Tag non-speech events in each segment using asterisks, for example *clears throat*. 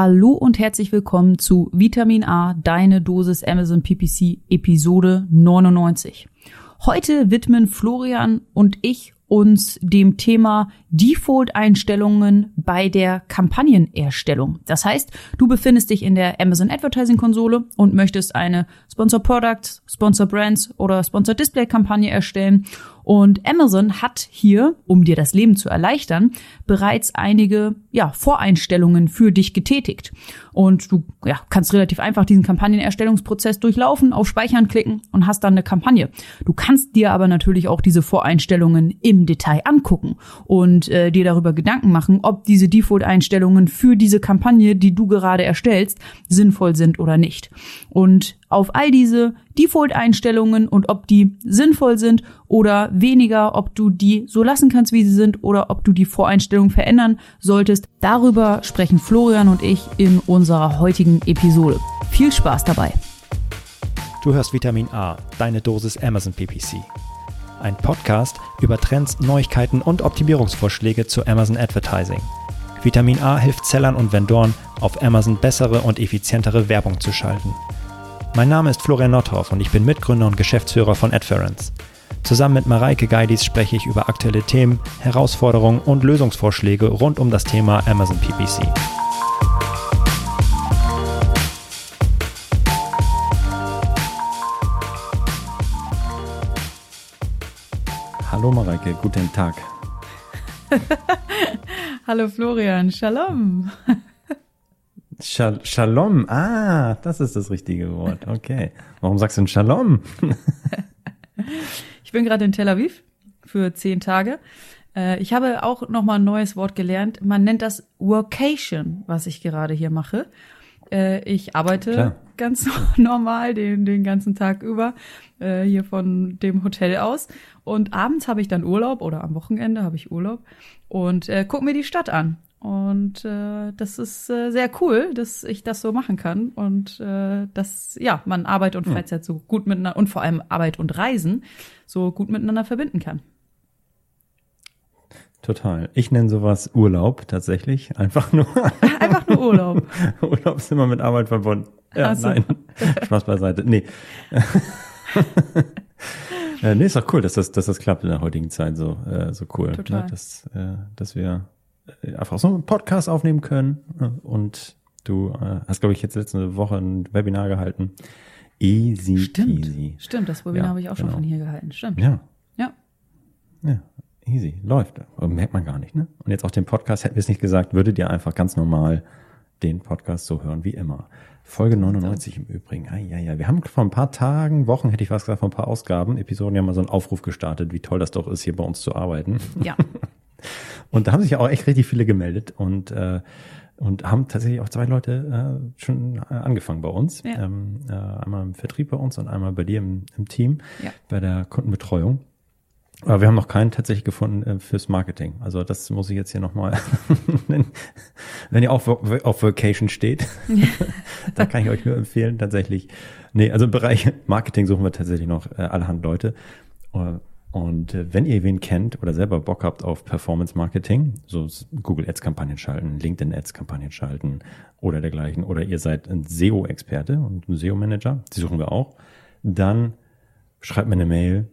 Hallo und herzlich willkommen zu Vitamin A, deine Dosis Amazon PPC Episode 99. Heute widmen Florian und ich uns dem Thema Default-Einstellungen bei der Kampagnenerstellung. Das heißt, du befindest dich in der Amazon Advertising Konsole und möchtest eine Sponsor Products, Sponsor Brands oder Sponsor Display Kampagne erstellen und Amazon hat hier, um dir das Leben zu erleichtern, bereits einige ja, Voreinstellungen für dich getätigt. Und du ja, kannst relativ einfach diesen Kampagnenerstellungsprozess durchlaufen, auf Speichern klicken und hast dann eine Kampagne. Du kannst dir aber natürlich auch diese Voreinstellungen im Detail angucken und äh, dir darüber Gedanken machen, ob diese Default-Einstellungen für diese Kampagne, die du gerade erstellst, sinnvoll sind oder nicht. Und auf all diese Default-Einstellungen und ob die sinnvoll sind oder weniger, ob du die so lassen kannst, wie sie sind oder ob du die Voreinstellungen verändern solltest. Darüber sprechen Florian und ich in unserer heutigen Episode. Viel Spaß dabei. Du hörst Vitamin A, deine Dosis Amazon PPC. Ein Podcast über Trends, Neuigkeiten und Optimierungsvorschläge zu Amazon Advertising. Vitamin A hilft Sellern und Vendoren, auf Amazon bessere und effizientere Werbung zu schalten. Mein Name ist Florian Nordhoff und ich bin Mitgründer und Geschäftsführer von Adference. Zusammen mit Mareike Geidis spreche ich über aktuelle Themen, Herausforderungen und Lösungsvorschläge rund um das Thema Amazon PPC. Hallo Mareike, guten Tag. *laughs* Hallo Florian, Shalom. Shal Shalom, ah, das ist das richtige Wort. Okay. Warum sagst du denn Shalom? *laughs* ich bin gerade in Tel Aviv für zehn Tage. Äh, ich habe auch noch mal ein neues Wort gelernt. Man nennt das Workation, was ich gerade hier mache. Äh, ich arbeite Klar. ganz *laughs* normal den, den ganzen Tag über äh, hier von dem Hotel aus. Und abends habe ich dann Urlaub oder am Wochenende habe ich Urlaub und äh, guck mir die Stadt an. Und äh, das ist äh, sehr cool, dass ich das so machen kann und äh, dass ja man Arbeit und Freizeit so gut miteinander und vor allem Arbeit und Reisen so gut miteinander verbinden kann. Total. Ich nenne sowas Urlaub tatsächlich. *laughs* Einfach nur. *laughs* Einfach nur Urlaub. *laughs* Urlaub ist immer mit Arbeit verbunden. Ja, so. nein. Spaß beiseite. Nee. äh, nee, ist doch cool, dass das, dass das klappt in der heutigen Zeit so, äh, so cool. Total. Ne? Dass, äh, dass wir einfach so einen Podcast aufnehmen können. Und du äh, hast, glaube ich, jetzt letzte Woche ein Webinar gehalten. Easy Stimmt. easy. Stimmt, das Webinar ja, habe ich auch schon genau. von hier gehalten. Stimmt. Ja. Ja. Ja. Easy. Läuft. Aber merkt man gar nicht, ne? Und jetzt auch den Podcast, hätten wir es nicht gesagt, würdet ihr einfach ganz normal den Podcast so hören wie immer. Folge 99 im Übrigen. Ah, ja, ja. Wir haben vor ein paar Tagen, Wochen, hätte ich was gesagt, vor ein paar Ausgaben, Episoden ja mal so einen Aufruf gestartet, wie toll das doch ist, hier bei uns zu arbeiten. Ja. *laughs* Und da haben sich ja auch echt richtig viele gemeldet und äh, und haben tatsächlich auch zwei Leute äh, schon äh, angefangen bei uns. Ja. Ähm, äh, einmal im Vertrieb bei uns und einmal bei dir im, im Team ja. bei der Kundenbetreuung. Aber wir haben noch keinen tatsächlich gefunden äh, fürs Marketing. Also das muss ich jetzt hier nochmal, *laughs* wenn ihr auf, auf Vacation steht, *laughs* da kann ich euch nur empfehlen, tatsächlich. Nee, also im Bereich Marketing suchen wir tatsächlich noch äh, allerhand Leute. Und äh, wenn ihr wen kennt oder selber Bock habt auf Performance Marketing, so Google Ads Kampagnen schalten, LinkedIn Ads Kampagnen schalten oder dergleichen, oder ihr seid ein SEO-Experte und ein SEO-Manager, die suchen wir auch, dann schreibt mir eine Mail,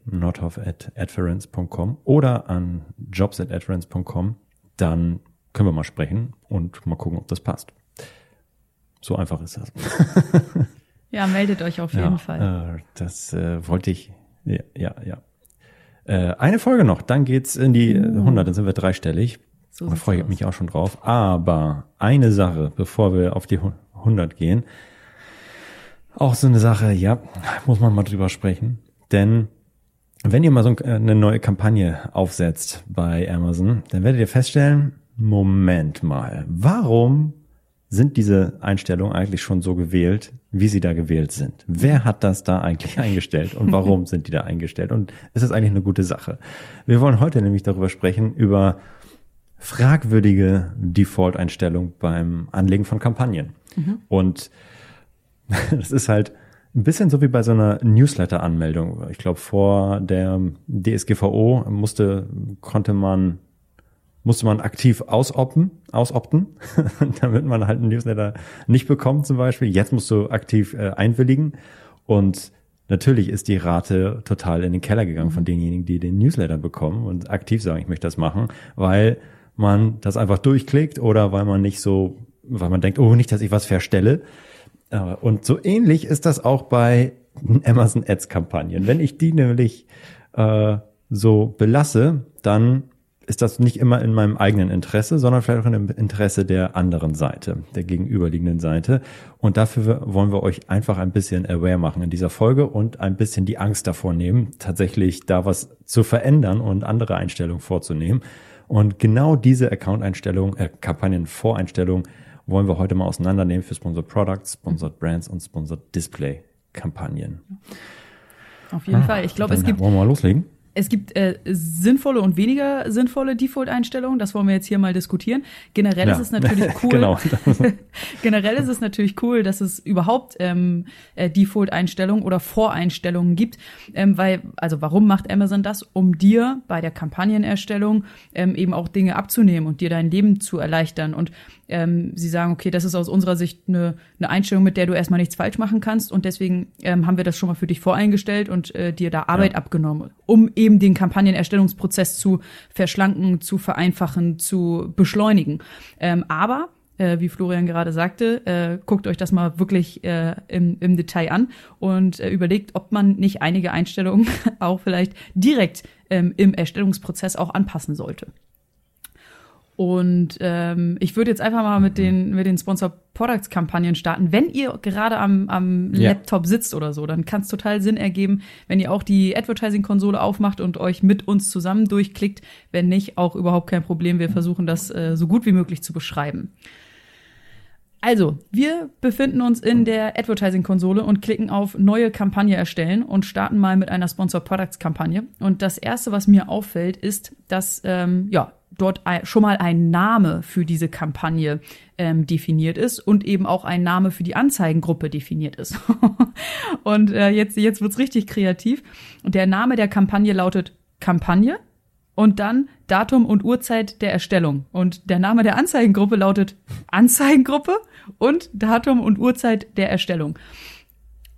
at adference.com oder an jobs at adference.com, dann können wir mal sprechen und mal gucken, ob das passt. So einfach ist das. *laughs* ja, meldet euch auf jeden ja, Fall. Äh, das äh, wollte ich, ja, ja, ja. Äh, eine Folge noch, dann geht's in die uh. 100, dann sind wir dreistellig. So da freue ich mich auch schon drauf. Aber eine Sache, bevor wir auf die 100 gehen, auch so eine Sache, ja, muss man mal drüber sprechen. Denn wenn ihr mal so eine neue Kampagne aufsetzt bei Amazon, dann werdet ihr feststellen, Moment mal, warum sind diese Einstellungen eigentlich schon so gewählt, wie sie da gewählt sind? Wer hat das da eigentlich *laughs* eingestellt und warum sind die da eingestellt? Und ist das eigentlich eine gute Sache? Wir wollen heute nämlich darüber sprechen, über fragwürdige Default-Einstellungen beim Anlegen von Kampagnen. Mhm. Und *laughs* das ist halt ein bisschen so wie bei so einer Newsletter-Anmeldung. Ich glaube, vor der DSGVO musste, konnte man musste man aktiv ausopten, ausopten, *laughs* damit man halt einen Newsletter nicht bekommt zum Beispiel. Jetzt musst du aktiv äh, einwilligen und natürlich ist die Rate total in den Keller gegangen von denjenigen, die den Newsletter bekommen und aktiv sagen, ich möchte das machen, weil man das einfach durchklickt oder weil man nicht so, weil man denkt, oh, nicht, dass ich was verstelle. Äh, und so ähnlich ist das auch bei Amazon Ads Kampagnen. Wenn ich die nämlich äh, so belasse, dann ist das nicht immer in meinem eigenen Interesse, sondern vielleicht auch dem Interesse der anderen Seite, der gegenüberliegenden Seite. Und dafür wollen wir euch einfach ein bisschen aware machen in dieser Folge und ein bisschen die Angst davor nehmen, tatsächlich da was zu verändern und andere Einstellungen vorzunehmen. Und genau diese Account-Einstellung, äh, Kampagnen-Voreinstellung wollen wir heute mal auseinandernehmen für Sponsored Products, Sponsored Brands und Sponsored Display Kampagnen. Auf jeden ah, Fall. Ich glaube, es gibt. Wollen wir mal loslegen? Es gibt äh, sinnvolle und weniger sinnvolle Default-Einstellungen. Das wollen wir jetzt hier mal diskutieren. Generell ja. ist es natürlich *laughs* cool. genau. *laughs* generell ist es natürlich cool, dass es überhaupt ähm, äh, Default-Einstellungen oder Voreinstellungen gibt. Ähm, weil, also warum macht Amazon das? Um dir bei der Kampagnenerstellung ähm, eben auch Dinge abzunehmen und dir dein Leben zu erleichtern. Und ähm, sie sagen, okay, das ist aus unserer Sicht eine, eine Einstellung, mit der du erstmal nichts falsch machen kannst und deswegen ähm, haben wir das schon mal für dich voreingestellt und äh, dir da Arbeit ja. abgenommen, um eben den Kampagnenerstellungsprozess zu verschlanken, zu vereinfachen, zu beschleunigen. Ähm, aber äh, wie Florian gerade sagte, äh, guckt euch das mal wirklich äh, im, im Detail an und äh, überlegt, ob man nicht einige Einstellungen *laughs* auch vielleicht direkt ähm, im Erstellungsprozess auch anpassen sollte. Und ähm, ich würde jetzt einfach mal mit den, mit den Sponsor Products Kampagnen starten. Wenn ihr gerade am, am ja. Laptop sitzt oder so, dann kann es total Sinn ergeben, wenn ihr auch die Advertising-Konsole aufmacht und euch mit uns zusammen durchklickt. Wenn nicht, auch überhaupt kein Problem. Wir versuchen das äh, so gut wie möglich zu beschreiben. Also, wir befinden uns in der Advertising-Konsole und klicken auf Neue Kampagne erstellen und starten mal mit einer Sponsor Products-Kampagne. Und das erste, was mir auffällt, ist, dass ähm, ja dort schon mal ein Name für diese Kampagne ähm, definiert ist und eben auch ein Name für die Anzeigengruppe definiert ist. *laughs* und äh, jetzt, jetzt wird's richtig kreativ. Und der Name der Kampagne lautet Kampagne und dann Datum und Uhrzeit der Erstellung. Und der Name der Anzeigengruppe lautet Anzeigengruppe und Datum und Uhrzeit der Erstellung.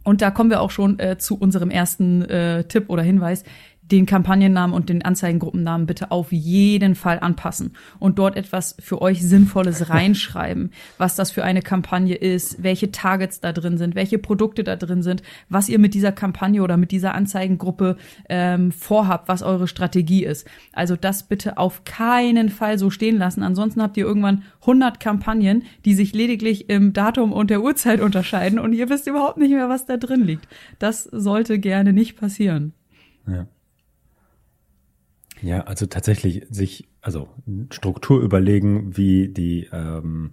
Und da kommen wir auch schon äh, zu unserem ersten äh, Tipp oder Hinweis den Kampagnennamen und den Anzeigengruppennamen bitte auf jeden Fall anpassen und dort etwas für euch Sinnvolles *laughs* reinschreiben, was das für eine Kampagne ist, welche Targets da drin sind, welche Produkte da drin sind, was ihr mit dieser Kampagne oder mit dieser Anzeigengruppe ähm, vorhabt, was eure Strategie ist. Also das bitte auf keinen Fall so stehen lassen. Ansonsten habt ihr irgendwann 100 Kampagnen, die sich lediglich im Datum und der Uhrzeit unterscheiden und ihr wisst überhaupt nicht mehr, was da drin liegt. Das sollte gerne nicht passieren. Ja. Ja, also tatsächlich sich, also Struktur überlegen, wie die ähm,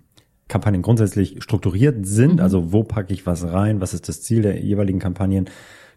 Kampagnen grundsätzlich strukturiert sind. Mhm. Also wo packe ich was rein, was ist das Ziel der jeweiligen Kampagnen,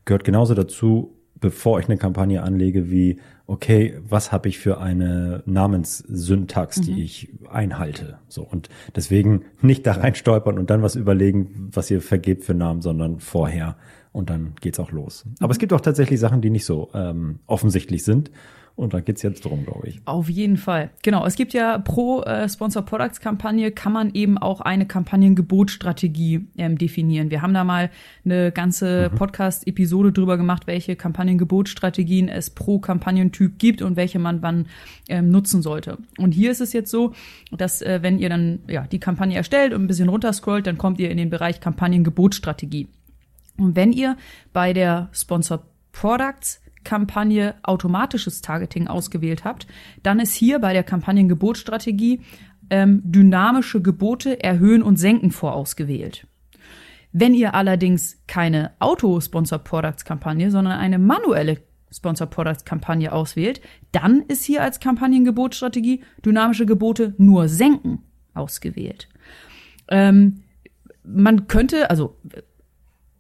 gehört genauso dazu, bevor ich eine Kampagne anlege, wie, okay, was habe ich für eine Namenssyntax, die mhm. ich einhalte. So und deswegen nicht da rein stolpern und dann was überlegen, was ihr vergebt für Namen, sondern vorher und dann geht's auch los. Aber es gibt auch tatsächlich Sachen, die nicht so ähm, offensichtlich sind und da geht's jetzt drum, glaube ich. Auf jeden Fall. Genau. Es gibt ja pro äh, Sponsor Products Kampagne kann man eben auch eine Kampagnengebotstrategie ähm, definieren. Wir haben da mal eine ganze mhm. Podcast-Episode drüber gemacht, welche Kampagnengebotstrategien es pro Kampagnentyp gibt und welche man wann ähm, nutzen sollte. Und hier ist es jetzt so, dass äh, wenn ihr dann ja die Kampagne erstellt und ein bisschen runterscrollt, dann kommt ihr in den Bereich Kampagnengebotstrategie. Und wenn ihr bei der Sponsor Products Kampagne automatisches Targeting ausgewählt habt, dann ist hier bei der Kampagnengebotstrategie ähm, dynamische Gebote erhöhen und senken vorausgewählt. Wenn ihr allerdings keine Auto-Sponsor Products Kampagne, sondern eine manuelle Sponsor Products Kampagne auswählt, dann ist hier als Kampagnengebotstrategie dynamische Gebote nur senken ausgewählt. Ähm, man könnte, also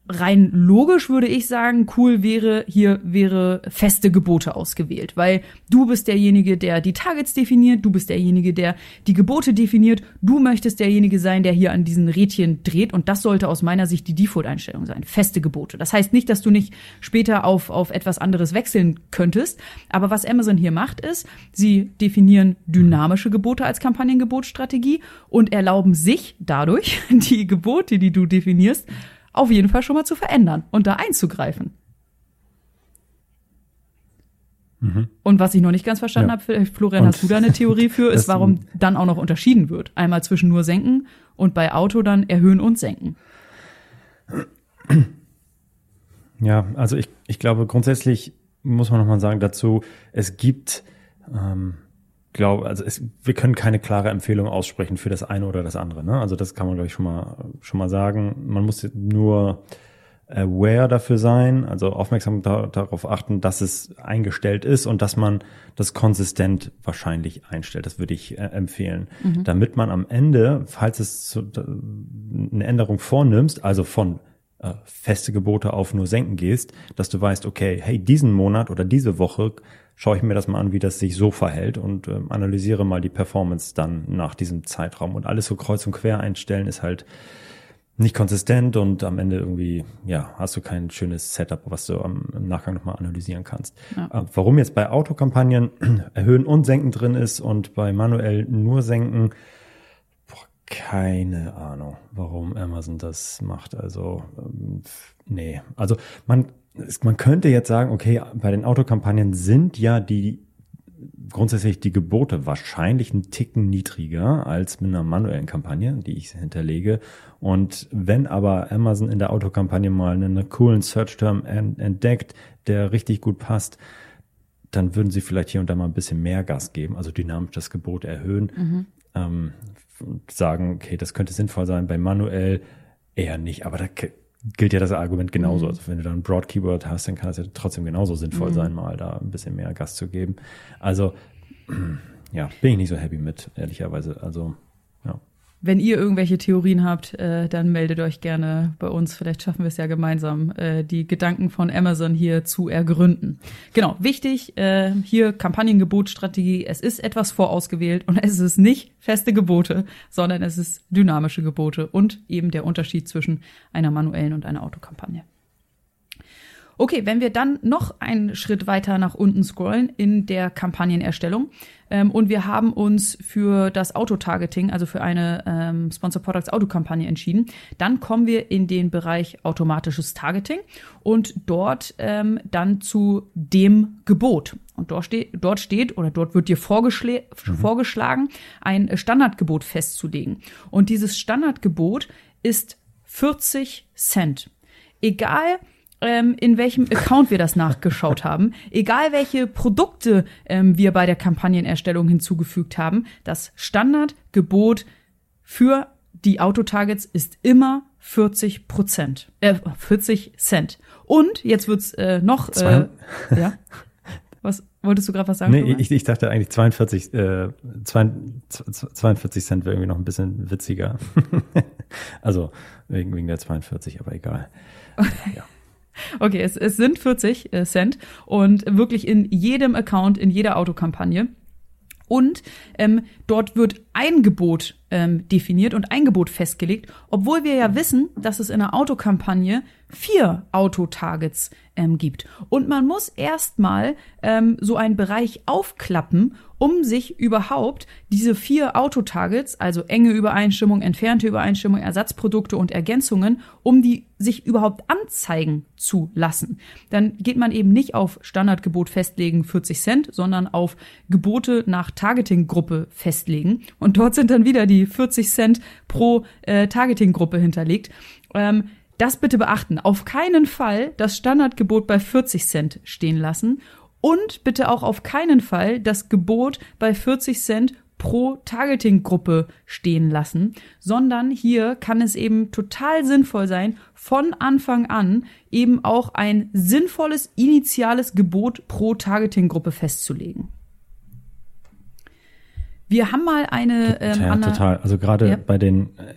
rein logisch würde ich sagen, cool wäre, hier wäre feste Gebote ausgewählt, weil du bist derjenige, der die Targets definiert, du bist derjenige, der die Gebote definiert, du möchtest derjenige sein, der hier an diesen Rädchen dreht und das sollte aus meiner Sicht die Default-Einstellung sein, feste Gebote. Das heißt nicht, dass du nicht später auf, auf etwas anderes wechseln könntest, aber was Amazon hier macht ist, sie definieren dynamische Gebote als Kampagnengebotstrategie und erlauben sich dadurch *laughs* die Gebote, die du definierst, auf jeden Fall schon mal zu verändern und da einzugreifen. Mhm. Und was ich noch nicht ganz verstanden ja. habe, Florian, und hast du da eine Theorie *laughs* für, ist, warum dann auch noch unterschieden wird. Einmal zwischen nur senken und bei Auto dann erhöhen und senken. Ja, also ich, ich glaube grundsätzlich muss man nochmal sagen dazu, es gibt ähm, glaube, also es, wir können keine klare Empfehlung aussprechen für das eine oder das andere. Ne? Also das kann man, glaube ich, schon mal, schon mal sagen. Man muss nur aware dafür sein, also aufmerksam da, darauf achten, dass es eingestellt ist und dass man das konsistent wahrscheinlich einstellt. Das würde ich äh, empfehlen. Mhm. Damit man am Ende, falls es zu, eine Änderung vornimmst, also von äh, feste Gebote auf nur senken gehst, dass du weißt, okay, hey, diesen Monat oder diese Woche schaue ich mir das mal an, wie das sich so verhält und äh, analysiere mal die Performance dann nach diesem Zeitraum. Und alles so kreuz und quer einstellen ist halt nicht konsistent und am Ende irgendwie, ja, hast du kein schönes Setup, was du am, im Nachgang nochmal analysieren kannst. Ja. Äh, warum jetzt bei Autokampagnen *clears throat* erhöhen und senken drin ist und bei manuell nur senken, keine Ahnung, warum Amazon das macht. Also, ähm, nee. Also man, man könnte jetzt sagen, okay, bei den Autokampagnen sind ja die grundsätzlich die Gebote wahrscheinlich einen Ticken niedriger als mit einer manuellen Kampagne, die ich hinterlege. Und wenn aber Amazon in der Autokampagne mal einen coolen Search-Term entdeckt, der richtig gut passt, dann würden sie vielleicht hier und da mal ein bisschen mehr Gas geben, also dynamisch das Gebot erhöhen, mhm. ähm, sagen, okay, das könnte sinnvoll sein. Bei manuell eher nicht, aber da gilt ja das Argument genauso. Mhm. Also wenn du da ein Broad Keyword hast, dann kann das ja trotzdem genauso sinnvoll mhm. sein, mal da ein bisschen mehr Gas zu geben. Also *clears throat* ja, bin ich nicht so happy mit, ehrlicherweise. Also wenn ihr irgendwelche Theorien habt, äh, dann meldet euch gerne bei uns. Vielleicht schaffen wir es ja gemeinsam, äh, die Gedanken von Amazon hier zu ergründen. Genau, wichtig, äh, hier Kampagnengebotstrategie. Es ist etwas vorausgewählt und es ist nicht feste Gebote, sondern es ist dynamische Gebote und eben der Unterschied zwischen einer manuellen und einer Autokampagne. Okay, wenn wir dann noch einen Schritt weiter nach unten scrollen in der Kampagnenerstellung ähm, und wir haben uns für das Autotargeting, also für eine ähm, Sponsor Products Autokampagne entschieden, dann kommen wir in den Bereich automatisches Targeting und dort ähm, dann zu dem Gebot. Und dort steht, dort steht oder dort wird dir vorgeschl mhm. vorgeschlagen, ein Standardgebot festzulegen. Und dieses Standardgebot ist 40 Cent. Egal, ähm, in welchem Account wir das nachgeschaut haben, egal welche Produkte ähm, wir bei der Kampagnenerstellung hinzugefügt haben, das Standardgebot für die Autotargets ist immer 40 Prozent, äh, 40 Cent. Und jetzt wird's äh, noch, äh, ja. Was wolltest du gerade was sagen? Nee, ich, ich dachte eigentlich 42, äh, 42 Cent wäre irgendwie noch ein bisschen witziger. *laughs* also wegen, wegen der 42, aber egal. Ja. Okay, es, es sind 40 äh, Cent und wirklich in jedem Account, in jeder Autokampagne. Und ähm, dort wird ein Gebot ähm, definiert und ein Gebot festgelegt, obwohl wir ja wissen, dass es in einer Autokampagne vier Autotargets ähm, gibt. Und man muss erstmal ähm, so einen Bereich aufklappen, um sich überhaupt diese vier Autotargets, also enge Übereinstimmung, entfernte Übereinstimmung, Ersatzprodukte und Ergänzungen, um die sich überhaupt anzeigen zu lassen. Dann geht man eben nicht auf Standardgebot festlegen 40 Cent, sondern auf Gebote nach Targeting-Gruppe festlegen. Und dort sind dann wieder die 40 Cent pro äh, Targeting-Gruppe hinterlegt. Ähm, das bitte beachten. Auf keinen Fall das Standardgebot bei 40 Cent stehen lassen und bitte auch auf keinen Fall das Gebot bei 40 Cent pro Targeting-Gruppe stehen lassen, sondern hier kann es eben total sinnvoll sein, von Anfang an eben auch ein sinnvolles initiales Gebot pro Targeting-Gruppe festzulegen. Wir haben mal eine ähm, ja, total. Also gerade ja. bei den äh,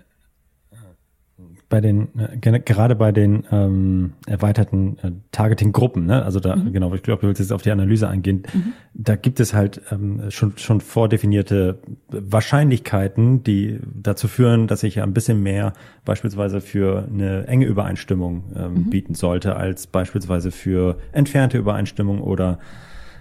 bei den, äh, gerade bei den ähm, erweiterten äh, Targeting-Gruppen, ne? also da, mhm. genau, ich glaube, du willst jetzt auf die Analyse eingehen, mhm. da gibt es halt ähm, schon, schon vordefinierte Wahrscheinlichkeiten, die dazu führen, dass ich ein bisschen mehr beispielsweise für eine enge Übereinstimmung ähm, mhm. bieten sollte, als beispielsweise für entfernte Übereinstimmung oder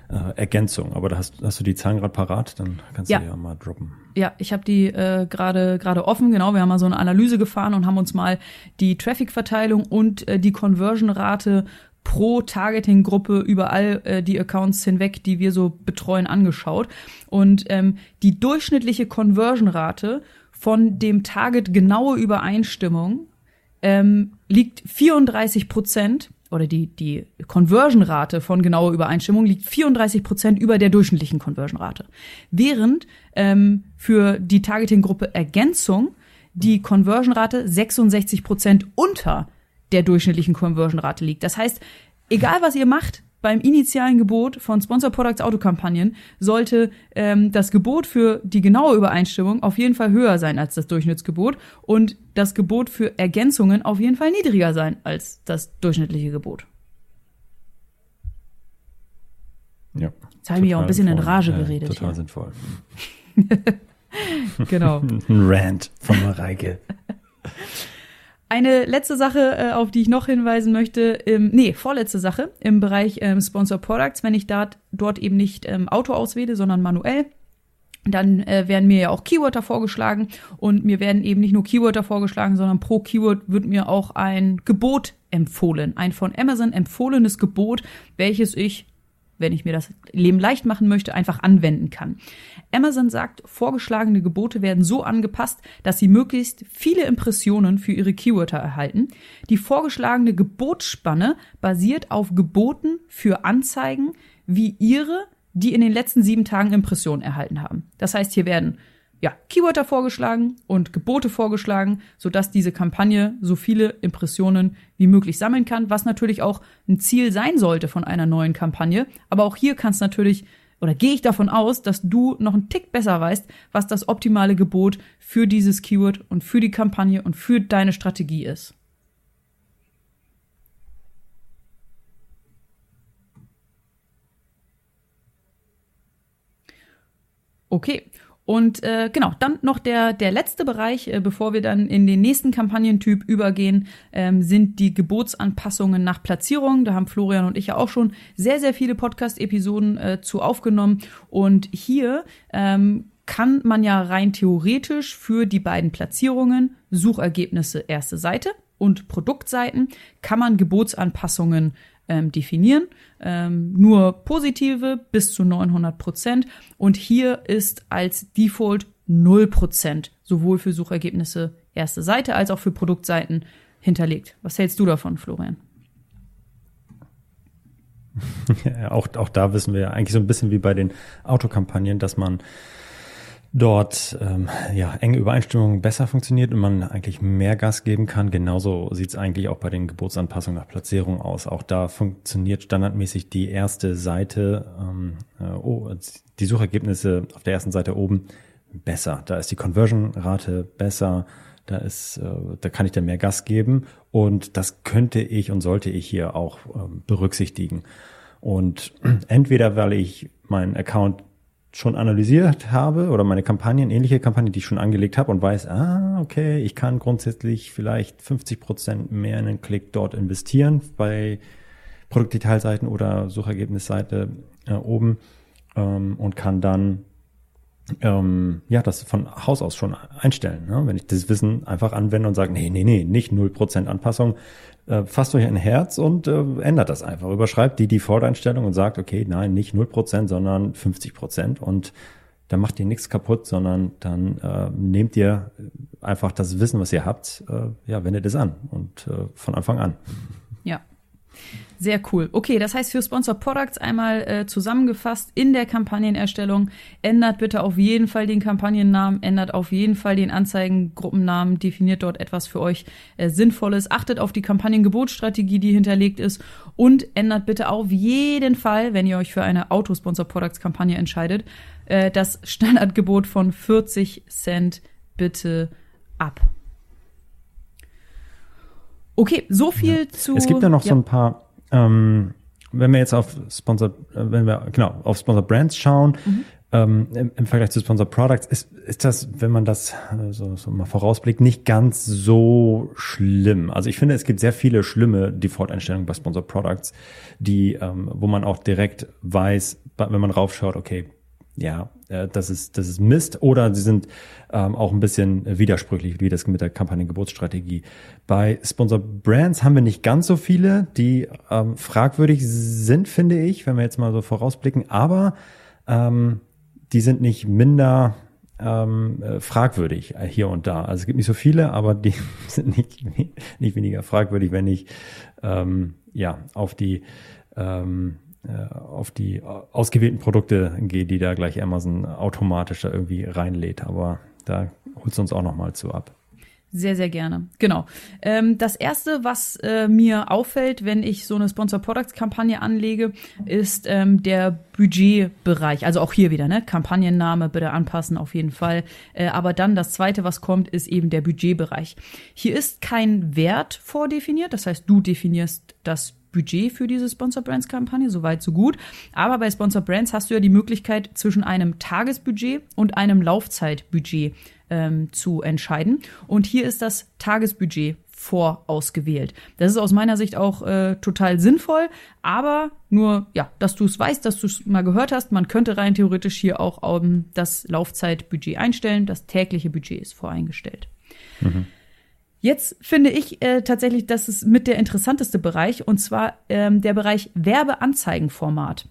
äh, Ergänzung. Aber da hast, hast du die Zahlen gerade parat, dann kannst ja. du die ja mal droppen. Ja, ich habe die äh, gerade gerade offen. Genau, wir haben mal so eine Analyse gefahren und haben uns mal die Traffic-Verteilung und äh, die Conversion-Rate pro Targeting-Gruppe über all äh, die Accounts hinweg, die wir so betreuen, angeschaut. Und ähm, die durchschnittliche Conversion-Rate von dem Target genaue Übereinstimmung ähm, liegt 34 Prozent oder die, die Conversion-Rate von genauer Übereinstimmung liegt 34 Prozent über der durchschnittlichen Conversion-Rate. Während ähm, für die Targeting-Gruppe Ergänzung die Conversion-Rate 66 Prozent unter der durchschnittlichen Conversion-Rate liegt. Das heißt, egal was ihr macht, beim initialen Gebot von Sponsor Products Autokampagnen sollte ähm, das Gebot für die genaue Übereinstimmung auf jeden Fall höher sein als das Durchschnittsgebot und das Gebot für Ergänzungen auf jeden Fall niedriger sein als das durchschnittliche Gebot. Ja. Jetzt habe ich mich auch ein bisschen sinnvoll. in Rage geredet. Ja, total hier. sinnvoll. *laughs* genau. *laughs* ein Rant von Mareike. Eine letzte Sache, äh, auf die ich noch hinweisen möchte, im, nee, vorletzte Sache im Bereich ähm, Sponsor Products, wenn ich da, dort eben nicht ähm, Auto auswähle, sondern manuell, dann äh, werden mir ja auch Keywörter vorgeschlagen. Und mir werden eben nicht nur Keywörter vorgeschlagen, sondern pro Keyword wird mir auch ein Gebot empfohlen, ein von Amazon empfohlenes Gebot, welches ich wenn ich mir das Leben leicht machen möchte, einfach anwenden kann. Amazon sagt, vorgeschlagene Gebote werden so angepasst, dass sie möglichst viele Impressionen für ihre Keywörter erhalten. Die vorgeschlagene Gebotsspanne basiert auf Geboten für Anzeigen wie ihre, die in den letzten sieben Tagen Impressionen erhalten haben. Das heißt, hier werden ja, Keywörter vorgeschlagen und Gebote vorgeschlagen, sodass diese Kampagne so viele Impressionen wie möglich sammeln kann, was natürlich auch ein Ziel sein sollte von einer neuen Kampagne. Aber auch hier kannst natürlich oder gehe ich davon aus, dass du noch einen Tick besser weißt, was das optimale Gebot für dieses Keyword und für die Kampagne und für deine Strategie ist. Okay. Und äh, genau, dann noch der, der letzte Bereich, äh, bevor wir dann in den nächsten Kampagnentyp übergehen, ähm, sind die Gebotsanpassungen nach Platzierung. Da haben Florian und ich ja auch schon sehr, sehr viele Podcast-Episoden äh, zu aufgenommen. Und hier ähm, kann man ja rein theoretisch für die beiden Platzierungen Suchergebnisse erste Seite und Produktseiten kann man Gebotsanpassungen ähm, definieren. Ähm, nur positive bis zu 900 Prozent. Und hier ist als Default 0 Prozent sowohl für Suchergebnisse erste Seite als auch für Produktseiten hinterlegt. Was hältst du davon, Florian? *laughs* Auch, auch da wissen wir ja eigentlich so ein bisschen wie bei den Autokampagnen, dass man dort ähm, ja enge Übereinstimmung besser funktioniert und man eigentlich mehr Gas geben kann. Genauso sieht es eigentlich auch bei den Geburtsanpassungen nach Platzierung aus. Auch da funktioniert standardmäßig die erste Seite, ähm, äh, oh, die Suchergebnisse auf der ersten Seite oben besser. Da ist die Conversion-Rate besser. Da ist, äh, da kann ich dann mehr Gas geben und das könnte ich und sollte ich hier auch äh, berücksichtigen. Und *clears throat* entweder weil ich meinen Account schon analysiert habe oder meine Kampagnen, ähnliche Kampagnen, die ich schon angelegt habe und weiß, ah, okay, ich kann grundsätzlich vielleicht 50 Prozent mehr in einen Klick dort investieren bei Produktdetailseiten oder Suchergebnisseite äh, oben ähm, und kann dann ähm, ja das von Haus aus schon einstellen. Ne? Wenn ich das Wissen einfach anwende und sage, nee, nee, nee, nicht 0% Anpassung, äh, fasst euch ein Herz und äh, ändert das einfach. Überschreibt die Default-Einstellung und sagt, okay, nein, nicht 0%, sondern 50%. Und dann macht ihr nichts kaputt, sondern dann äh, nehmt ihr einfach das Wissen, was ihr habt, äh, ja, wendet es an und äh, von Anfang an. Ja. Sehr cool. Okay, das heißt für Sponsor Products einmal äh, zusammengefasst in der Kampagnenerstellung. Ändert bitte auf jeden Fall den Kampagnennamen, ändert auf jeden Fall den Anzeigengruppennamen, definiert dort etwas für euch äh, Sinnvolles, achtet auf die Kampagnengebotsstrategie, die hinterlegt ist und ändert bitte auf jeden Fall, wenn ihr euch für eine Autosponsor Products Kampagne entscheidet, äh, das Standardgebot von 40 Cent bitte ab. Okay, so viel ja. zu. Es gibt ja noch ja. so ein paar, ähm, wenn wir jetzt auf Sponsor, äh, wenn wir genau auf Sponsor Brands schauen, mhm. ähm, im, im, Vergleich zu Sponsor Products, ist, ist das, wenn man das äh, so, so mal vorausblickt, nicht ganz so schlimm. Also ich finde, es gibt sehr viele schlimme Default-Einstellungen bei Sponsor Products, die, ähm, wo man auch direkt weiß, wenn man raufschaut, okay, ja, äh, das ist, das ist Mist oder sie sind ähm, auch ein bisschen widersprüchlich, wie das mit der Kampagnengeburtsstrategie. Bei Sponsor Brands haben wir nicht ganz so viele, die ähm, fragwürdig sind, finde ich, wenn wir jetzt mal so vorausblicken, aber ähm, die sind nicht minder ähm, äh, fragwürdig hier und da. Also es gibt nicht so viele, aber die *laughs* sind nicht, nicht weniger fragwürdig, wenn ich ähm, ja auf die ähm, äh, auf die ausgewählten Produkte gehe, die da gleich Amazon automatisch da irgendwie reinlädt. Aber da holst du uns auch noch mal zu ab. Sehr, sehr gerne. Genau. Ähm, das erste, was äh, mir auffällt, wenn ich so eine Sponsor Products Kampagne anlege, ist ähm, der Budgetbereich. Also auch hier wieder, ne? Kampagnenname bitte anpassen auf jeden Fall. Äh, aber dann das zweite, was kommt, ist eben der Budgetbereich. Hier ist kein Wert vordefiniert. Das heißt, du definierst das Budget für diese Sponsor Brands Kampagne, soweit so gut. Aber bei Sponsor Brands hast du ja die Möglichkeit zwischen einem Tagesbudget und einem Laufzeitbudget ähm, zu entscheiden. Und hier ist das Tagesbudget vorausgewählt. Das ist aus meiner Sicht auch äh, total sinnvoll, aber nur, ja, dass du es weißt, dass du es mal gehört hast, man könnte rein theoretisch hier auch um, das Laufzeitbudget einstellen, das tägliche Budget ist voreingestellt. Mhm. Jetzt finde ich äh, tatsächlich, das ist mit der interessanteste Bereich, und zwar ähm, der Bereich Werbeanzeigenformat.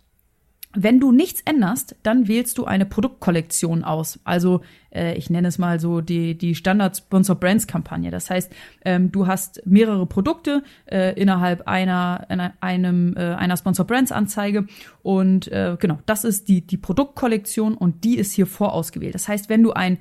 Wenn du nichts änderst, dann wählst du eine Produktkollektion aus. Also äh, ich nenne es mal so die, die Standard Sponsor Brands Kampagne. Das heißt, ähm, du hast mehrere Produkte äh, innerhalb einer, einer, einem, äh, einer Sponsor Brands Anzeige und äh, genau, das ist die, die Produktkollektion und die ist hier vorausgewählt. Das heißt, wenn du ein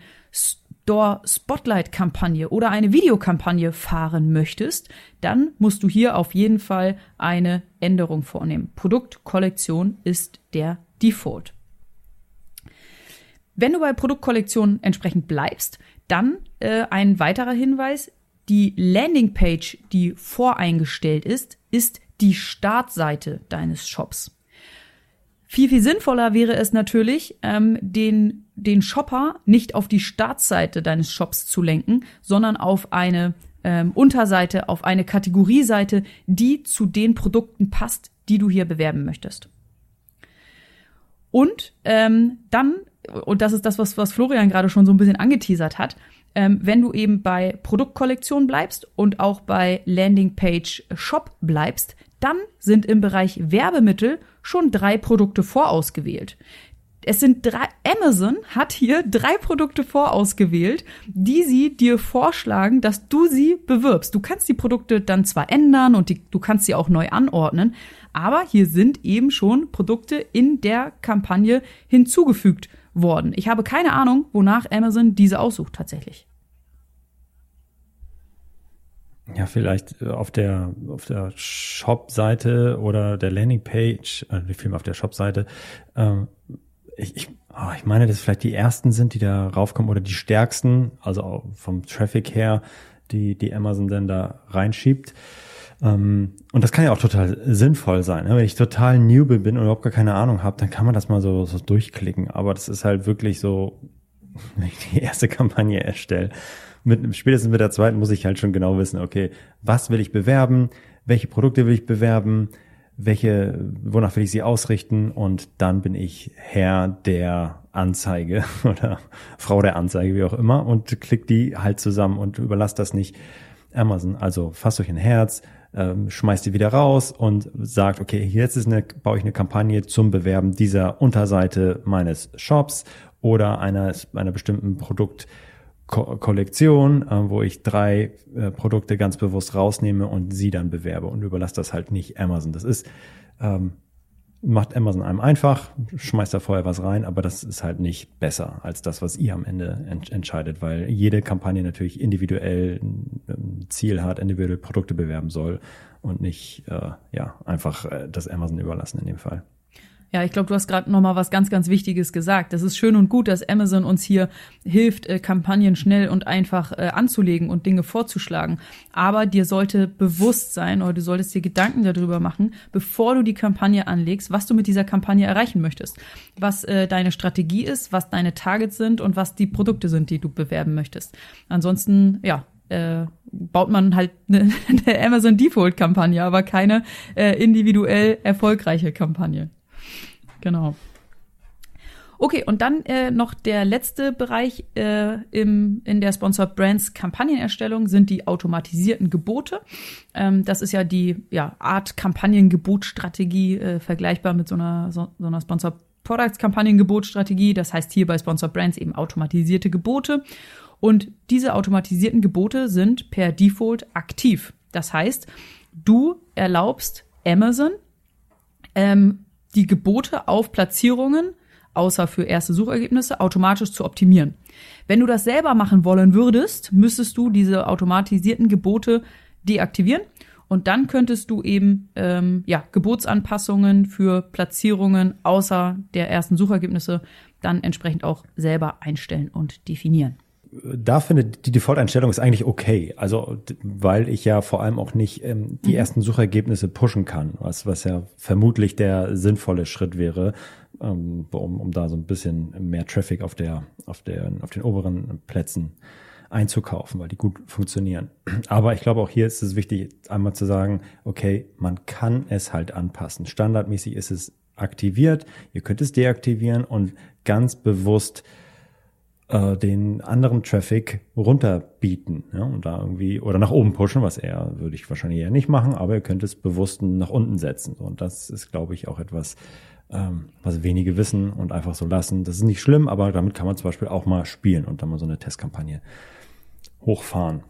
Door-Spotlight-Kampagne oder eine Videokampagne fahren möchtest, dann musst du hier auf jeden Fall eine Änderung vornehmen. Produktkollektion ist der Default. Wenn du bei Produktkollektion entsprechend bleibst, dann äh, ein weiterer Hinweis, die Landingpage, die voreingestellt ist, ist die Startseite deines Shops. Viel, viel sinnvoller wäre es natürlich, ähm, den, den Shopper nicht auf die Startseite deines Shops zu lenken, sondern auf eine ähm, Unterseite, auf eine Kategorieseite, die zu den Produkten passt, die du hier bewerben möchtest. Und ähm, dann, und das ist das, was, was Florian gerade schon so ein bisschen angeteasert hat, ähm, wenn du eben bei Produktkollektion bleibst und auch bei Landingpage Shop bleibst, dann sind im Bereich Werbemittel schon drei Produkte vorausgewählt. Es sind drei, Amazon hat hier drei Produkte vorausgewählt, die sie dir vorschlagen, dass du sie bewirbst. Du kannst die Produkte dann zwar ändern und die, du kannst sie auch neu anordnen, aber hier sind eben schon Produkte in der Kampagne hinzugefügt worden. Ich habe keine Ahnung, wonach Amazon diese aussucht tatsächlich. Ja, vielleicht äh, auf der auf der Shop-Seite oder der Landingpage, äh, Film auf der Shop-Seite. Ähm, ich, ich, oh, ich meine, dass vielleicht die ersten sind, die da raufkommen oder die stärksten, also vom Traffic her, die die Amazon dann da reinschiebt. Ähm, und das kann ja auch total sinnvoll sein. Ne? Wenn ich total Newbie bin und überhaupt gar keine Ahnung habe, dann kann man das mal so, so durchklicken. Aber das ist halt wirklich so, *laughs* wenn ich die erste Kampagne erstelle mit, spätestens mit der zweiten muss ich halt schon genau wissen, okay, was will ich bewerben, welche Produkte will ich bewerben, welche, wonach will ich sie ausrichten und dann bin ich Herr der Anzeige *laughs* oder Frau der Anzeige, wie auch immer und klick die halt zusammen und überlass das nicht Amazon. Also fasst euch ein Herz, ähm, schmeißt die wieder raus und sagt, okay, jetzt ist eine, baue ich eine Kampagne zum Bewerben dieser Unterseite meines Shops oder einer, einer bestimmten Produkt, Ko Kollektion, äh, wo ich drei äh, Produkte ganz bewusst rausnehme und sie dann bewerbe und überlasse das halt nicht Amazon. Das ist, ähm, macht Amazon einem einfach, schmeißt da vorher was rein, aber das ist halt nicht besser als das, was ihr am Ende ent entscheidet, weil jede Kampagne natürlich individuell ein Ziel hat, individuelle Produkte bewerben soll und nicht äh, ja einfach äh, das Amazon überlassen in dem Fall. Ja, ich glaube, du hast gerade noch mal was ganz, ganz Wichtiges gesagt. Das ist schön und gut, dass Amazon uns hier hilft, äh, Kampagnen schnell und einfach äh, anzulegen und Dinge vorzuschlagen. Aber dir sollte bewusst sein oder du solltest dir Gedanken darüber machen, bevor du die Kampagne anlegst, was du mit dieser Kampagne erreichen möchtest, was äh, deine Strategie ist, was deine Targets sind und was die Produkte sind, die du bewerben möchtest. Ansonsten, ja, äh, baut man halt eine, *laughs* eine Amazon Default Kampagne, aber keine äh, individuell erfolgreiche Kampagne. Genau. Okay, und dann äh, noch der letzte Bereich äh, im, in der Sponsored Brands Kampagnenerstellung sind die automatisierten Gebote. Ähm, das ist ja die ja, Art Kampagnengebotstrategie, äh, vergleichbar mit so einer, so, so einer Sponsored Products Kampagnengebotstrategie. Das heißt hier bei Sponsored Brands eben automatisierte Gebote. Und diese automatisierten Gebote sind per Default aktiv. Das heißt, du erlaubst Amazon, ähm, die Gebote auf Platzierungen, außer für erste Suchergebnisse, automatisch zu optimieren. Wenn du das selber machen wollen würdest, müsstest du diese automatisierten Gebote deaktivieren und dann könntest du eben ähm, ja, Gebotsanpassungen für Platzierungen außer der ersten Suchergebnisse dann entsprechend auch selber einstellen und definieren da finde die Default-Einstellung ist eigentlich okay. Also, weil ich ja vor allem auch nicht ähm, die mhm. ersten Suchergebnisse pushen kann, was, was ja vermutlich der sinnvolle Schritt wäre, ähm, um, um da so ein bisschen mehr Traffic auf der, auf der, auf den oberen Plätzen einzukaufen, weil die gut funktionieren. Aber ich glaube, auch hier ist es wichtig, einmal zu sagen, okay, man kann es halt anpassen. Standardmäßig ist es aktiviert, ihr könnt es deaktivieren und ganz bewusst äh, den anderen Traffic runterbieten ja, und da irgendwie oder nach oben pushen, was er würde ich wahrscheinlich eher nicht machen, aber ihr könnt es bewusst nach unten setzen. Und das ist, glaube ich, auch etwas, ähm, was wenige wissen und einfach so lassen. Das ist nicht schlimm, aber damit kann man zum Beispiel auch mal spielen und dann mal so eine Testkampagne hochfahren.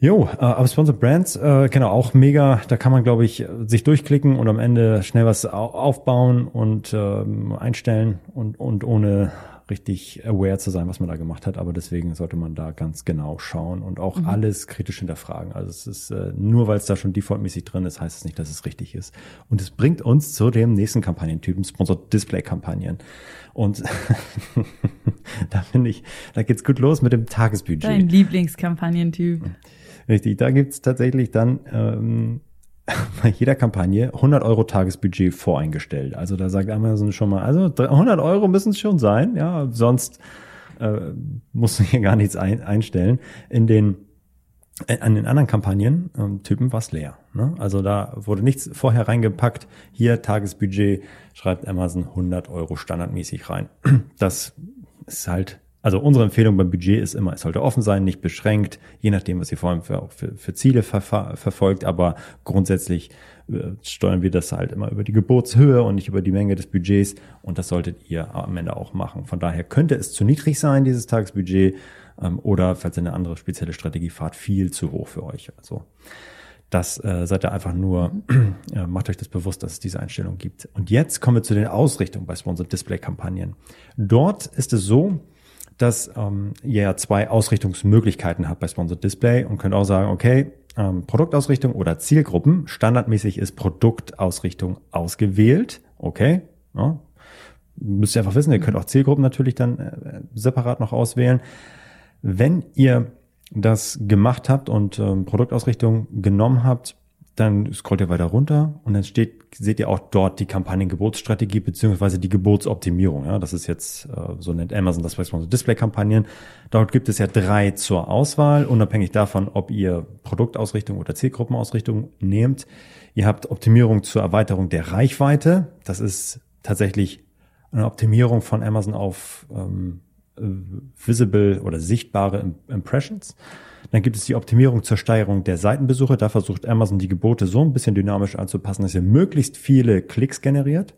Jo, äh, aber Sponsored Brands, äh, genau, auch mega. Da kann man, glaube ich, sich durchklicken und am Ende schnell was aufbauen und ähm, einstellen und, und ohne richtig aware zu sein, was man da gemacht hat. Aber deswegen sollte man da ganz genau schauen und auch mhm. alles kritisch hinterfragen. Also es ist äh, nur, weil es da schon defaultmäßig drin ist, heißt es nicht, dass es richtig ist. Und es bringt uns zu dem nächsten Kampagnentypen, Sponsored Display Kampagnen. Und *laughs* da finde ich, da geht's gut los mit dem Tagesbudget. Dein Lieblingskampagnentyp. Richtig, da gibt's tatsächlich dann ähm, *laughs* bei jeder Kampagne 100 Euro Tagesbudget voreingestellt. Also da sagt Amazon schon mal, also 100 Euro müssen es schon sein, ja, sonst äh, musst du hier gar nichts ein, einstellen. In den äh, an den anderen Kampagnen ähm, Typen war es leer. Ne? Also da wurde nichts vorher reingepackt. Hier Tagesbudget schreibt Amazon 100 Euro standardmäßig rein. *clears throat* Das ist halt also unsere Empfehlung beim Budget ist immer, es sollte offen sein, nicht beschränkt, je nachdem, was ihr vor allem für, für, für Ziele ver verfolgt, aber grundsätzlich äh, steuern wir das halt immer über die Geburtshöhe und nicht über die Menge des Budgets und das solltet ihr am Ende auch machen. Von daher könnte es zu niedrig sein, dieses Tagesbudget, ähm, oder falls ihr eine andere spezielle Strategie fahrt, viel zu hoch für euch. Also das äh, seid ihr einfach nur, *clears throat* äh, macht euch das bewusst, dass es diese Einstellung gibt. Und jetzt kommen wir zu den Ausrichtungen bei Sponsored Display Kampagnen. Dort ist es so, dass ähm, ihr ja zwei Ausrichtungsmöglichkeiten habt bei Sponsored Display und könnt auch sagen, okay, ähm, Produktausrichtung oder Zielgruppen. Standardmäßig ist Produktausrichtung ausgewählt. Okay. Ja. Müsst ihr einfach wissen, ihr könnt auch Zielgruppen natürlich dann äh, separat noch auswählen. Wenn ihr das gemacht habt und ähm, Produktausrichtung genommen habt, dann scrollt ihr weiter runter und dann steht, seht ihr auch dort die Kampagnengebotsstrategie beziehungsweise die Gebotsoptimierung. Ja, das ist jetzt, äh, so nennt Amazon das beispielsweise Display-Kampagnen. Dort gibt es ja drei zur Auswahl, unabhängig davon, ob ihr Produktausrichtung oder Zielgruppenausrichtung nehmt. Ihr habt Optimierung zur Erweiterung der Reichweite. Das ist tatsächlich eine Optimierung von Amazon auf ähm, äh, visible oder sichtbare Impressions. Dann gibt es die Optimierung zur Steigerung der Seitenbesuche. Da versucht Amazon die Gebote so ein bisschen dynamisch anzupassen, dass ihr möglichst viele Klicks generiert.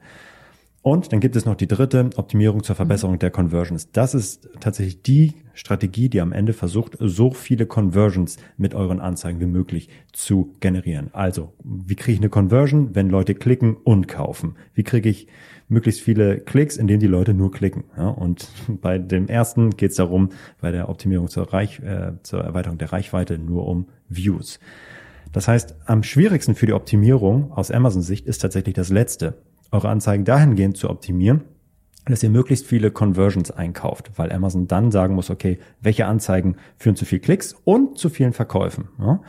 Und dann gibt es noch die dritte Optimierung zur Verbesserung der Conversions. Das ist tatsächlich die Strategie, die am Ende versucht, so viele Conversions mit euren Anzeigen wie möglich zu generieren. Also, wie kriege ich eine Conversion, wenn Leute klicken und kaufen? Wie kriege ich möglichst viele Klicks, indem die Leute nur klicken. Ja, und *laughs* bei dem ersten geht es darum, bei der Optimierung zur, Reich, äh, zur Erweiterung der Reichweite nur um Views. Das heißt, am schwierigsten für die Optimierung aus Amazon Sicht ist tatsächlich das letzte. eure Anzeigen dahingehend zu optimieren, dass ihr möglichst viele Conversions einkauft, weil Amazon dann sagen muss, okay, welche Anzeigen führen zu viel Klicks und zu vielen Verkäufen. Ja?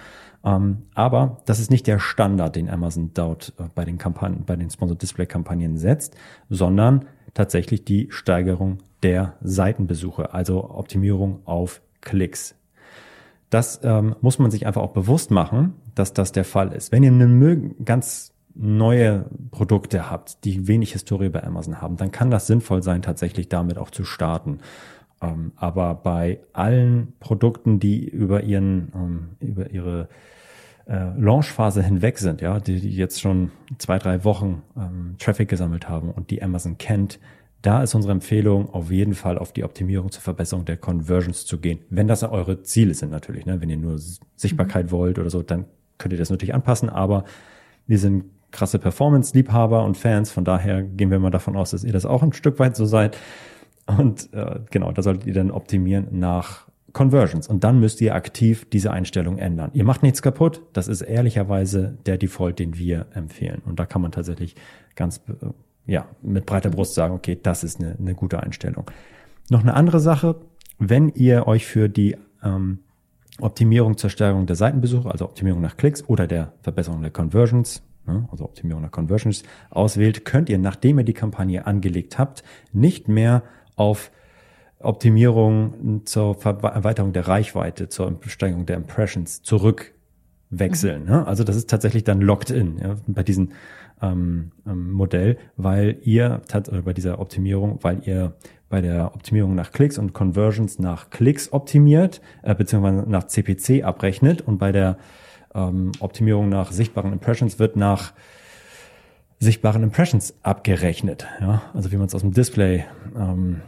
Ähm, aber das ist nicht der Standard, den Amazon dort äh, bei den Kampagnen, bei den Sponsored Display Kampagnen setzt, sondern tatsächlich die Steigerung der Seitenbesuche, also Optimierung auf Klicks. Das ähm, muss man sich einfach auch bewusst machen, dass das der Fall ist. Wenn ihr eine ganz neue Produkte habt, die wenig Historie bei Amazon haben, dann kann das sinnvoll sein, tatsächlich damit auch zu starten. Ähm, aber bei allen Produkten, die über ihren, ähm, über ihre äh, Launchphase hinweg sind, ja, die, die jetzt schon zwei, drei Wochen ähm, Traffic gesammelt haben und die Amazon kennt, da ist unsere Empfehlung auf jeden Fall auf die Optimierung zur Verbesserung der Conversions zu gehen. Wenn das eure Ziele sind natürlich, ne? wenn ihr nur Sichtbarkeit mhm. wollt oder so, dann könnt ihr das natürlich anpassen, aber wir sind krasse Performance-Liebhaber und Fans. Von daher gehen wir mal davon aus, dass ihr das auch ein Stück weit so seid. Und äh, genau, da solltet ihr dann optimieren nach Conversions. Und dann müsst ihr aktiv diese Einstellung ändern. Ihr macht nichts kaputt. Das ist ehrlicherweise der Default, den wir empfehlen. Und da kann man tatsächlich ganz, äh, ja, mit breiter Brust sagen, okay, das ist eine, eine gute Einstellung. Noch eine andere Sache, wenn ihr euch für die ähm, Optimierung zur Stärkung der Seitenbesuche, also Optimierung nach Klicks oder der Verbesserung der Conversions Ne, also Optimierung der Conversions auswählt, könnt ihr, nachdem ihr die Kampagne angelegt habt, nicht mehr auf Optimierung zur Erweiterung der Reichweite, zur Steigerung der Impressions zurückwechseln. Mhm. Ne? Also das ist tatsächlich dann locked in ja, bei diesem ähm, ähm, Modell, weil ihr oder bei dieser Optimierung, weil ihr bei der Optimierung nach Klicks und Conversions nach Klicks optimiert, äh, beziehungsweise nach CPC abrechnet und bei der ähm, Optimierung nach sichtbaren Impressions wird nach sichtbaren Impressions abgerechnet. Ja? Also wie man es aus dem Display, ähm,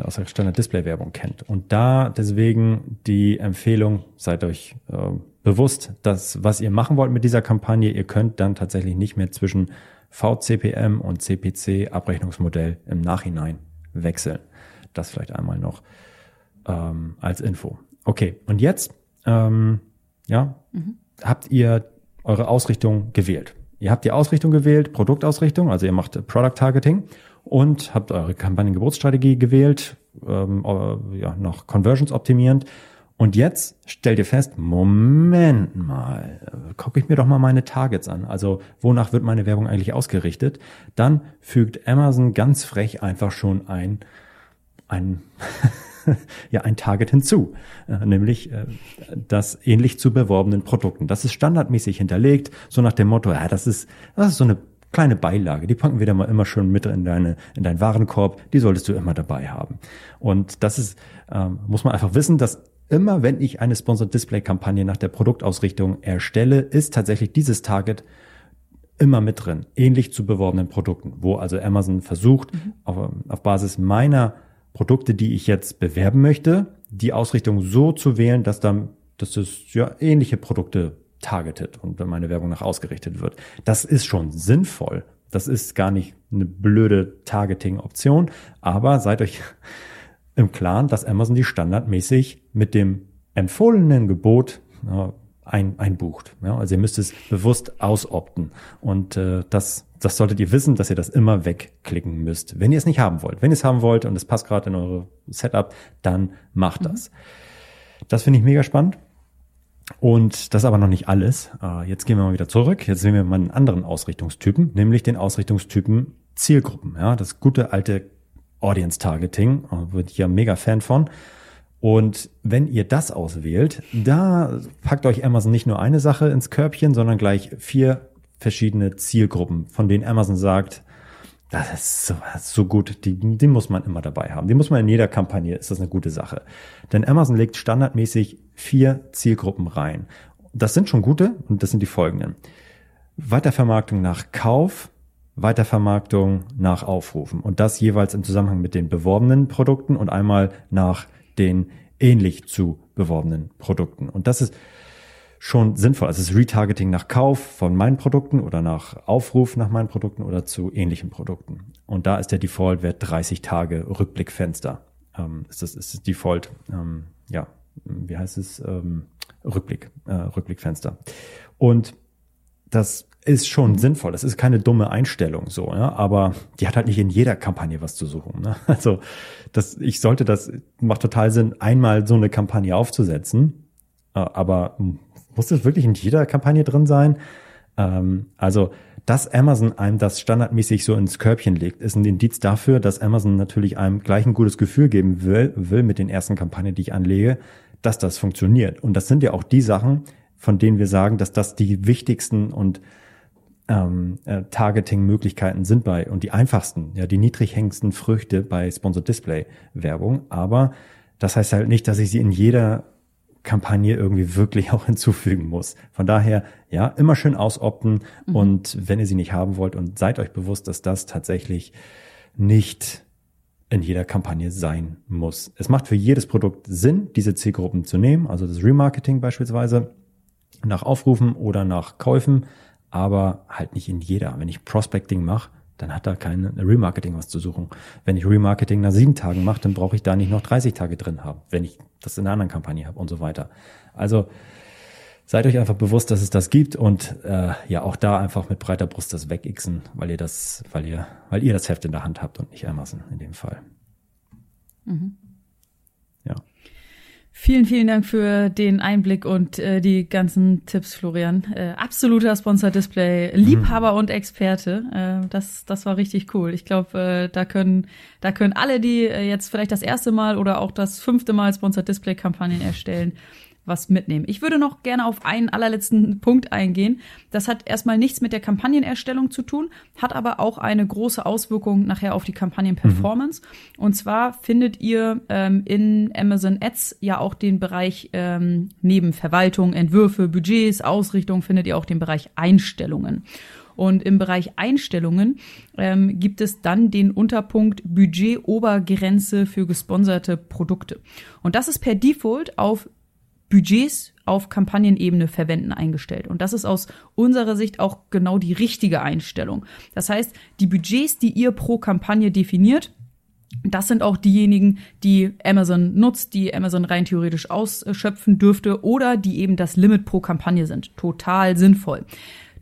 aus der Standard-Display-Werbung kennt. Und da deswegen die Empfehlung, seid euch äh, bewusst, dass was ihr machen wollt mit dieser Kampagne, ihr könnt dann tatsächlich nicht mehr zwischen VCPM und CPC Abrechnungsmodell im Nachhinein wechseln. Das vielleicht einmal noch ähm, als Info. Okay, und jetzt, ähm, ja, mhm habt ihr eure Ausrichtung gewählt. Ihr habt die Ausrichtung gewählt, Produktausrichtung, also ihr macht Product Targeting und habt eure Kampagnengeburtsstrategie gewählt, ähm, äh, ja, noch Conversions optimierend. Und jetzt stellt ihr fest, Moment mal, gucke ich mir doch mal meine Targets an. Also wonach wird meine Werbung eigentlich ausgerichtet? Dann fügt Amazon ganz frech einfach schon ein, ein *laughs* ja ein Target hinzu, äh, nämlich äh, das ähnlich zu beworbenen Produkten. Das ist standardmäßig hinterlegt, so nach dem Motto, ja, das ist, das ist so eine kleine Beilage, die packen wir da mal immer schön mit in deine in deinen Warenkorb, die solltest du immer dabei haben. Und das ist ähm, muss man einfach wissen, dass immer wenn ich eine Sponsored Display Kampagne nach der Produktausrichtung erstelle, ist tatsächlich dieses Target immer mit drin, ähnlich zu beworbenen Produkten, wo also Amazon versucht, mhm. auf, auf Basis meiner Produkte, die ich jetzt bewerben möchte, die Ausrichtung so zu wählen, dass dann, dass es ja ähnliche Produkte targetet und meine Werbung nach ausgerichtet wird. Das ist schon sinnvoll. Das ist gar nicht eine blöde Targeting-Option, aber seid euch *laughs* im Klaren, dass Amazon die standardmäßig mit dem empfohlenen Gebot ja, ein, einbucht. Ja, also ihr müsst es bewusst ausopten. Und äh, das, das solltet ihr wissen, dass ihr das immer wegklicken müsst, wenn ihr es nicht haben wollt. Wenn ihr es haben wollt und es passt gerade in eure Setup, dann macht das. Mhm. Das finde ich mega spannend. Und das ist aber noch nicht alles. Äh, jetzt gehen wir mal wieder zurück. Jetzt sehen wir mal einen anderen Ausrichtungstypen, nämlich den Ausrichtungstypen Zielgruppen. Ja, das gute alte Audience Targeting, bin ich ja mega Fan von. Und wenn ihr das auswählt, da packt euch Amazon nicht nur eine Sache ins Körbchen, sondern gleich vier verschiedene Zielgruppen, von denen Amazon sagt, das ist so, so gut, die, die muss man immer dabei haben. Die muss man in jeder Kampagne, ist das eine gute Sache. Denn Amazon legt standardmäßig vier Zielgruppen rein. Das sind schon gute und das sind die folgenden. Weitervermarktung nach Kauf, Weitervermarktung nach Aufrufen und das jeweils im Zusammenhang mit den beworbenen Produkten und einmal nach den ähnlich zu beworbenen Produkten. Und das ist schon sinnvoll. Also es ist Retargeting nach Kauf von meinen Produkten oder nach Aufruf nach meinen Produkten oder zu ähnlichen Produkten. Und da ist der Default-Wert 30 Tage Rückblickfenster. Ähm, ist das ist das Default, ähm, ja, wie heißt es? Ähm, Rückblick, äh, Rückblickfenster. Und das ist schon sinnvoll. Das ist keine dumme Einstellung so, ja? aber die hat halt nicht in jeder Kampagne was zu suchen. Ne? *laughs* Also das, ich sollte das macht total Sinn, einmal so eine Kampagne aufzusetzen, äh, aber muss das wirklich in jeder Kampagne drin sein? Ähm, also dass Amazon einem das standardmäßig so ins Körbchen legt, ist ein Indiz dafür, dass Amazon natürlich einem gleich ein gutes Gefühl geben will, will mit den ersten Kampagnen, die ich anlege, dass das funktioniert. Und das sind ja auch die Sachen, von denen wir sagen, dass das die wichtigsten und ähm, äh, Targeting-Möglichkeiten sind bei und die einfachsten, ja, die niedrig hängendsten Früchte bei Sponsored Display Werbung. Aber das heißt halt nicht, dass ich sie in jeder Kampagne irgendwie wirklich auch *laughs* hinzufügen muss. Von daher, ja, immer schön ausopten mhm. und wenn ihr sie nicht haben wollt und seid euch bewusst, dass das tatsächlich nicht in jeder Kampagne sein muss. Es macht für jedes Produkt Sinn, diese Zielgruppen zu nehmen, also das Remarketing beispielsweise nach Aufrufen oder nach Käufen, aber halt nicht in jeder. Wenn ich Prospecting mache, dann hat da kein Remarketing was zu suchen. Wenn ich Remarketing nach sieben Tagen mache, dann brauche ich da nicht noch 30 Tage drin haben, wenn ich das in einer anderen Kampagne habe und so weiter. Also seid euch einfach bewusst, dass es das gibt und äh, ja auch da einfach mit breiter Brust das wegixen, weil ihr das, weil ihr, weil ihr das Heft in der Hand habt und nicht Amazon in dem Fall. Mhm. Vielen, vielen Dank für den Einblick und äh, die ganzen Tipps, Florian. Äh, absoluter Sponsor Display, Liebhaber mhm. und Experte. Äh, das, das war richtig cool. Ich glaube, äh, da können, da können alle, die äh, jetzt vielleicht das erste Mal oder auch das fünfte Mal Sponsor Display Kampagnen erstellen, was mitnehmen. Ich würde noch gerne auf einen allerletzten Punkt eingehen. Das hat erstmal nichts mit der Kampagnenerstellung zu tun, hat aber auch eine große Auswirkung nachher auf die Kampagnenperformance. Mhm. Und zwar findet ihr ähm, in Amazon Ads ja auch den Bereich ähm, neben Verwaltung, Entwürfe, Budgets, Ausrichtung findet ihr auch den Bereich Einstellungen. Und im Bereich Einstellungen ähm, gibt es dann den Unterpunkt Budget-Obergrenze für gesponserte Produkte. Und das ist per Default auf Budgets auf Kampagnenebene verwenden eingestellt. Und das ist aus unserer Sicht auch genau die richtige Einstellung. Das heißt, die Budgets, die ihr pro Kampagne definiert, das sind auch diejenigen, die Amazon nutzt, die Amazon rein theoretisch ausschöpfen dürfte oder die eben das Limit pro Kampagne sind. Total sinnvoll.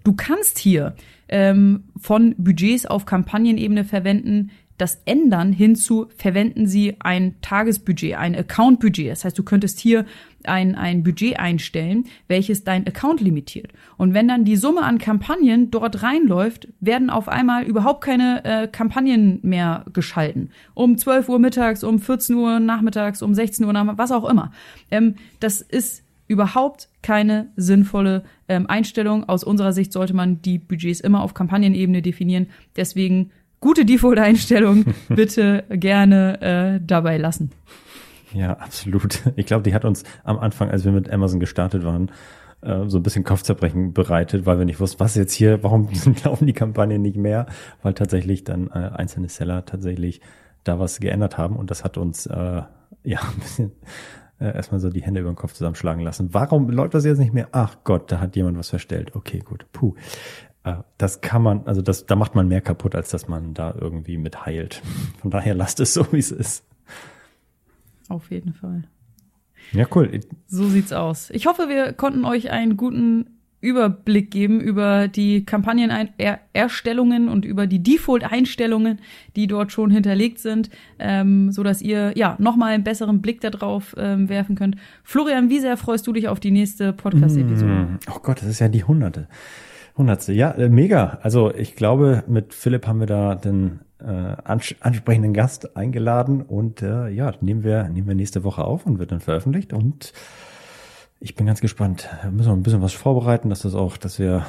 Du kannst hier ähm, von Budgets auf Kampagnenebene verwenden, das ändern hinzu, verwenden Sie ein Tagesbudget, ein Accountbudget. Das heißt, du könntest hier ein, ein Budget einstellen, welches dein Account limitiert. Und wenn dann die Summe an Kampagnen dort reinläuft, werden auf einmal überhaupt keine äh, Kampagnen mehr geschalten. Um 12 Uhr mittags, um 14 Uhr nachmittags, um 16 Uhr nachmittags, was auch immer. Ähm, das ist überhaupt keine sinnvolle ähm, Einstellung. Aus unserer Sicht sollte man die Budgets immer auf Kampagnenebene definieren. Deswegen gute Default-Einstellung *laughs* bitte gerne äh, dabei lassen. Ja, absolut. Ich glaube, die hat uns am Anfang, als wir mit Amazon gestartet waren, äh, so ein bisschen Kopfzerbrechen bereitet, weil wir nicht wussten, was jetzt hier, warum *laughs* laufen die Kampagnen nicht mehr, weil tatsächlich dann äh, einzelne Seller tatsächlich da was geändert haben und das hat uns äh, ja *laughs* ein bisschen äh, erstmal so die Hände über den Kopf zusammenschlagen lassen. Warum läuft das jetzt nicht mehr? Ach Gott, da hat jemand was verstellt. Okay, gut. Puh. Äh, das kann man, also das, da macht man mehr kaputt, als dass man da irgendwie mit heilt. *laughs* Von daher lasst es so, wie es ist. Auf jeden Fall. Ja, cool. So sieht's aus. Ich hoffe, wir konnten euch einen guten Überblick geben über die Kampagnenerstellungen und über die Default-Einstellungen, die dort schon hinterlegt sind, ähm, so dass ihr ja nochmal einen besseren Blick darauf ähm, werfen könnt. Florian, wie sehr freust du dich auf die nächste Podcast-Episode? Mm, oh Gott, das ist ja die Hunderte. Hundertste, ja, äh, mega. Also ich glaube, mit Philipp haben wir da den äh, ans ansprechenden Gast eingeladen und äh, ja, nehmen wir, nehmen wir nächste Woche auf und wird dann veröffentlicht und ich bin ganz gespannt. Wir müssen noch ein bisschen was vorbereiten, dass das auch, dass wir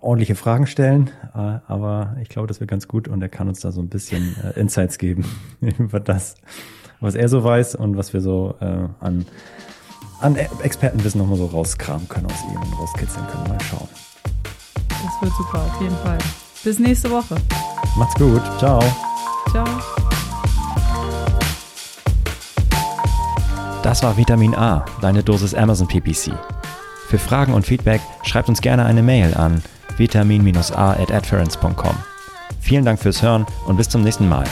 ordentliche Fragen stellen. Äh, aber ich glaube, das wird ganz gut und er kann uns da so ein bisschen äh, Insights geben *laughs* über das, was er so weiß und was wir so äh, an, an Expertenwissen nochmal so rauskramen können aus ihm und rauskitzeln können. Mal schauen. Das wird super, auf jeden Fall. Bis nächste Woche. Macht's gut. Ciao. Ciao. Das war Vitamin A, deine Dosis Amazon PPC. Für Fragen und Feedback schreibt uns gerne eine Mail an vitamin-a at Vielen Dank fürs Hören und bis zum nächsten Mal.